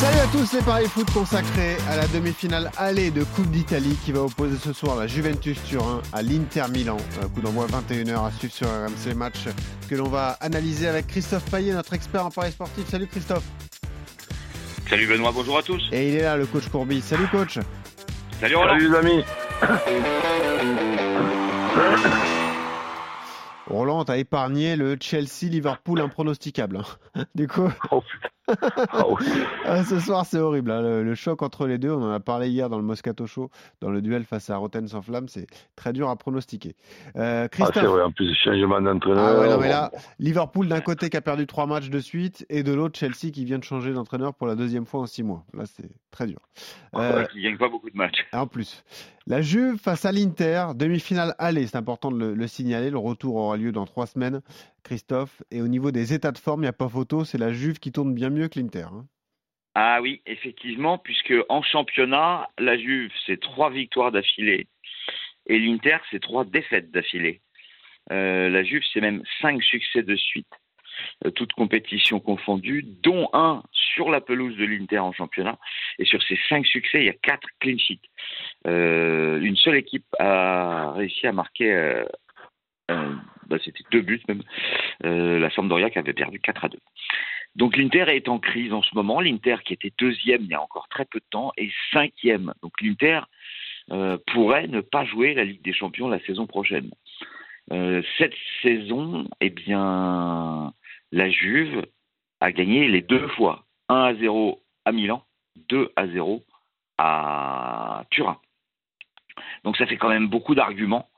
Salut à tous, les paris foot consacrés à la demi-finale aller de Coupe d'Italie qui va opposer ce soir la Juventus Turin à l'Inter Milan. Un coup d'envoi 21h à suivre sur RMC Match que l'on va analyser avec Christophe Payet, notre expert en paris sportif. Salut Christophe. Salut Benoît, bonjour à tous. Et il est là, le coach Courbis. Salut coach. Salut Roland. Salut les amis. Roland, t'as épargné le Chelsea-Liverpool impronosticable. hein. Du coup, Oh putain. Ah ah, ce soir c'est horrible. hein. Le, le choc entre les deux, on en a parlé hier dans le Moscato Show, dans le duel face à Rotten sans flamme, c'est très dur à pronostiquer. Euh, Ah, Christophe. c'est vrai, en plus, changement d'entraîneur. Ouais, là, Liverpool d'un côté qui a perdu trois matchs de suite et de l'autre Chelsea qui vient de changer d'entraîneur pour la deuxième fois en six mois. Là, c'est très dur. Euh, qui gagne pas beaucoup de matchs. en plus, la Juve face à l'Inter, demi-finale aller, c'est important de le, le signaler. Le retour aura lieu dans trois semaines, Christophe. Et au niveau des états de forme, il n'y a pas photo, c'est la Juve qui tourne bien mieux que l'Inter. hein. Ah oui, effectivement, puisque en championnat, la Juve, c'est trois victoires d'affilée et l'Inter, c'est trois défaites d'affilée. Euh, la Juve, c'est même cinq succès de suite, euh, toutes compétitions confondues, dont un sur la pelouse de l'Inter en championnat. Et sur ces cinq succès, il y a quatre clean sheets. Euh, une seule équipe a réussi à marquer, c'était deux buts même, euh, la Sampdoria qui avait perdu 4 à 2. Donc l'Inter est en crise en ce moment. L'Inter qui était deuxième il y a encore très peu de temps est cinquième. Donc l'Inter euh, pourrait ne pas jouer la Ligue des Champions la saison prochaine. Euh, cette saison, eh bien, la Juve a gagné les deux fois. 1 à 0 à Milan, 2 à 0 à Turin. Donc ça fait quand même beaucoup d'arguments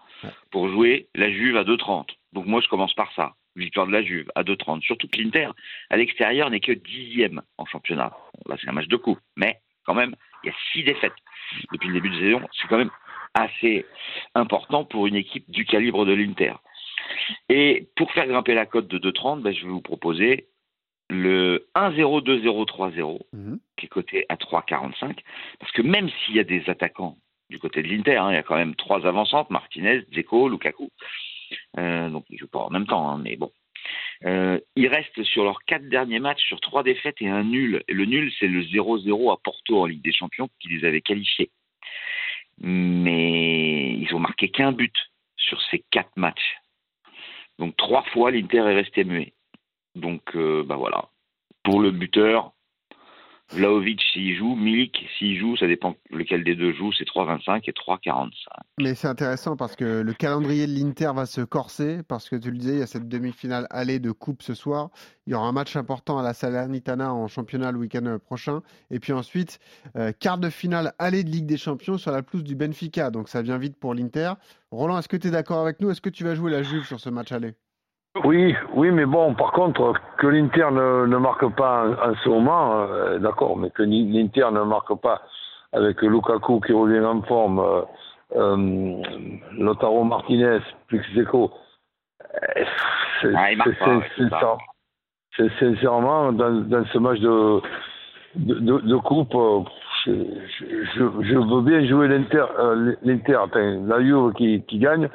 pour jouer la Juve à 2,30. Donc moi je commence par ça. Victoire de la Juve à 2,30. Surtout que l'Inter, à l'extérieur, n'est que dixième en championnat. Là c'est un match de coup. Mais quand même, il y a six défaites depuis le début de saison. C'est quand même assez important pour une équipe du calibre de l'Inter. Et pour faire grimper la cote de 2,30, ben, je vais vous proposer le 1-0-2-0-3-0 Mhm. qui est coté à 3,45. Parce que même s'il y a des attaquants du côté de l'Inter, hein, il y a quand même trois avancantes, Martinez, Dzeko, Lukaku. Euh, donc ils jouent pas en même temps, hein, mais bon. Euh, ils restent sur leurs quatre derniers matchs sur trois défaites et un nul. Et le nul, c'est le 0-0 à Porto en Ligue des Champions qui les avait qualifiés. Mais ils ont marqué qu'un but sur ces quatre matchs. Donc trois fois, l'Inter est resté muet. Donc, euh, bah voilà. Pour le buteur, Vlaovic s'il joue, Milik s'il joue, ça dépend lequel des deux joue, c'est 3,25 et 3,45. Mais c'est intéressant parce que le calendrier de l'Inter va se corser parce que tu le disais, il y a cette demi-finale aller de coupe ce soir. Il y aura un match important à la Salernitana en championnat le week-end prochain. Et puis ensuite, euh, quart de finale aller de Ligue des Champions sur la pelouse du Benfica. Donc ça vient vite pour l'Inter. Roland, est-ce que tu es d'accord avec nous? Est-ce que tu vas jouer la Juve sur ce match aller? Oui, oui, mais bon, par contre, que l'Inter ne, ne marque pas en, en ce moment, euh, d'accord, mais que l'Inter ne marque pas avec Lukaku qui revient en forme, euh, euh, Lautaro Martinez, plus euh, c'est Ah, marque c'est- c'est sincèrement dans, dans ce match de, de, de, de coupe, je, je, je- veux bien jouer l'Inter, euh, l'Inter, enfin, la Juve qui, qui gagne,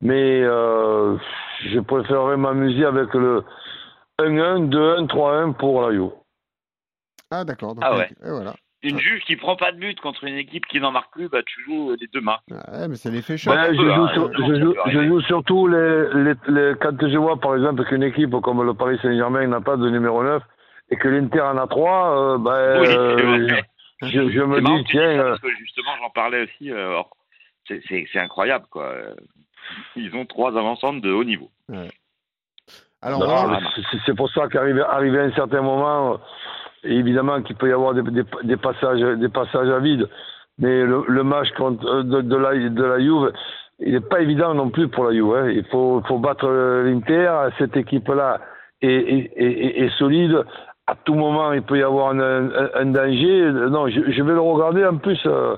mais euh, je préférerais m'amuser avec le 1-1, 2-1, 3-1 pour la Juve. Ah d'accord. donc, Ah ouais. Et voilà. Une Juve qui prend pas de but contre une équipe qui n'en marque plus, bah tu joues les deux mains. Ouais, mais c'est l'effet Ben, je, joue hein, sur- euh, je, joue, je joue surtout les, les, les- quand je vois par exemple qu'une équipe comme le Paris Saint-Germain n'a pas de numéro 9 et que l'Inter en a 3, ben, Oui, euh, je, je me dis tiens, ça, euh, parce que justement j'en parlais aussi. euh, alors, c'est- c'est c'est incroyable quoi. Ils ont trois avancantes de haut niveau. Alors voilà. c'est- pour ça qu'arrivé arrivé à un certain moment, évidemment qu'il peut y avoir des, des, des passages, des passages à vide, mais le, le match contre, euh, de, de, la, de la Juve, il n'est pas évident non plus pour la Juve. Hein. Il faut, faut battre euh, l'Inter. Cette équipe-là est, est, est, est solide. À tout moment, il peut y avoir un, un, un danger. Non, je, je vais le regarder en plus euh,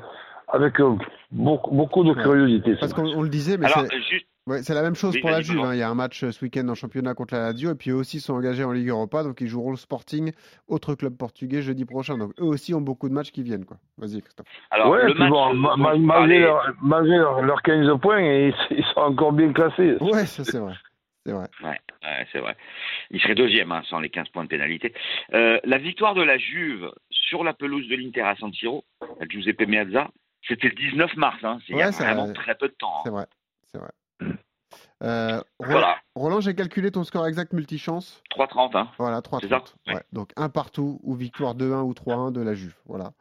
avec euh, beaucoup, beaucoup de curiosité. ce parce qu'on on le disait, mais Alors c'est- juste Ouais, c'est la même chose Oui, pour la Juve. Hein. Il y a un match euh, ce week-end en championnat contre la Lazio et puis eux aussi sont engagés en Ligue Europa, donc ils joueront le Sporting, autre club portugais jeudi prochain. Donc eux aussi ont beaucoup de matchs qui viennent. Quoi. Vas-y Christophe. Alors, ouais, le match bon, malgré, leur, malgré leur- leurs 15 points, et ils, ils sont encore bien classés. Ouais, ça c'est vrai. C'est vrai. Ouais, ouais, c'est vrai. Il serait deuxième hein, sans les 15 points de pénalité. Euh, la victoire de la Juve sur la pelouse de l'Inter à San Siro, à Giuseppe Meazza, c'était le 19 mars. Hein. C'est il y a Ouais, ça- vraiment très peu de temps. hein. C'est vrai. C'est vrai. Euh, Roland, Voilà, Roland, j'ai calculé ton score exact multichance. 3,30. Hein. Voilà, 3 C'est ça Ouais. ouais. Donc un partout ou victoire 2-1 ou 3-1 de la Juve. Voilà.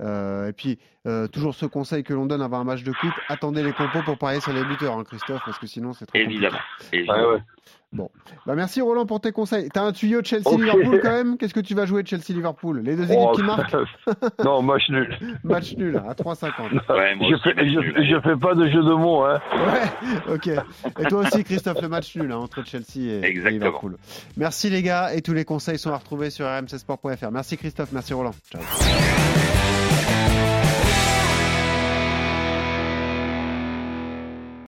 Euh, et puis, euh, toujours ce conseil que l'on donne avant un match de coupe, attendez les compos pour parier sur les buteurs, hein, Christophe, parce que sinon c'est trop Évidemment. compliqué. évidemment. Ouais, ouais. Bah, merci Roland pour tes conseils. T'as un tuyau de. Chelsea-Liverpool quand même? Qu'est-ce que tu vas jouer de Chelsea-Liverpool? Les deux équipes Oh, qui marquent? Non, match nul. Match nul à 3,50. Ouais, je, fais, je, je fais pas de jeu de mots. Hein. Ouais, ok. Et toi aussi, Christophe, le match nul hein, entre Chelsea et, et. Liverpool. Merci les gars, et tous les conseils sont à retrouver sur rmcsport.fr. Merci Christophe, merci Roland. Ciao.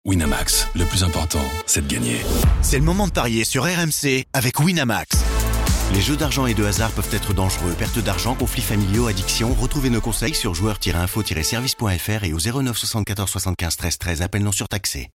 Winamax, le plus important, c'est de gagner. C'est le moment de parier sur RMC avec Winamax. Les jeux d'argent et de hasard peuvent être dangereux. Perte d'argent, conflits familiaux, addiction. Retrouvez nos conseils sur joueurs-info-service.fr et au 09 74 75 13 13. Appel non surtaxé.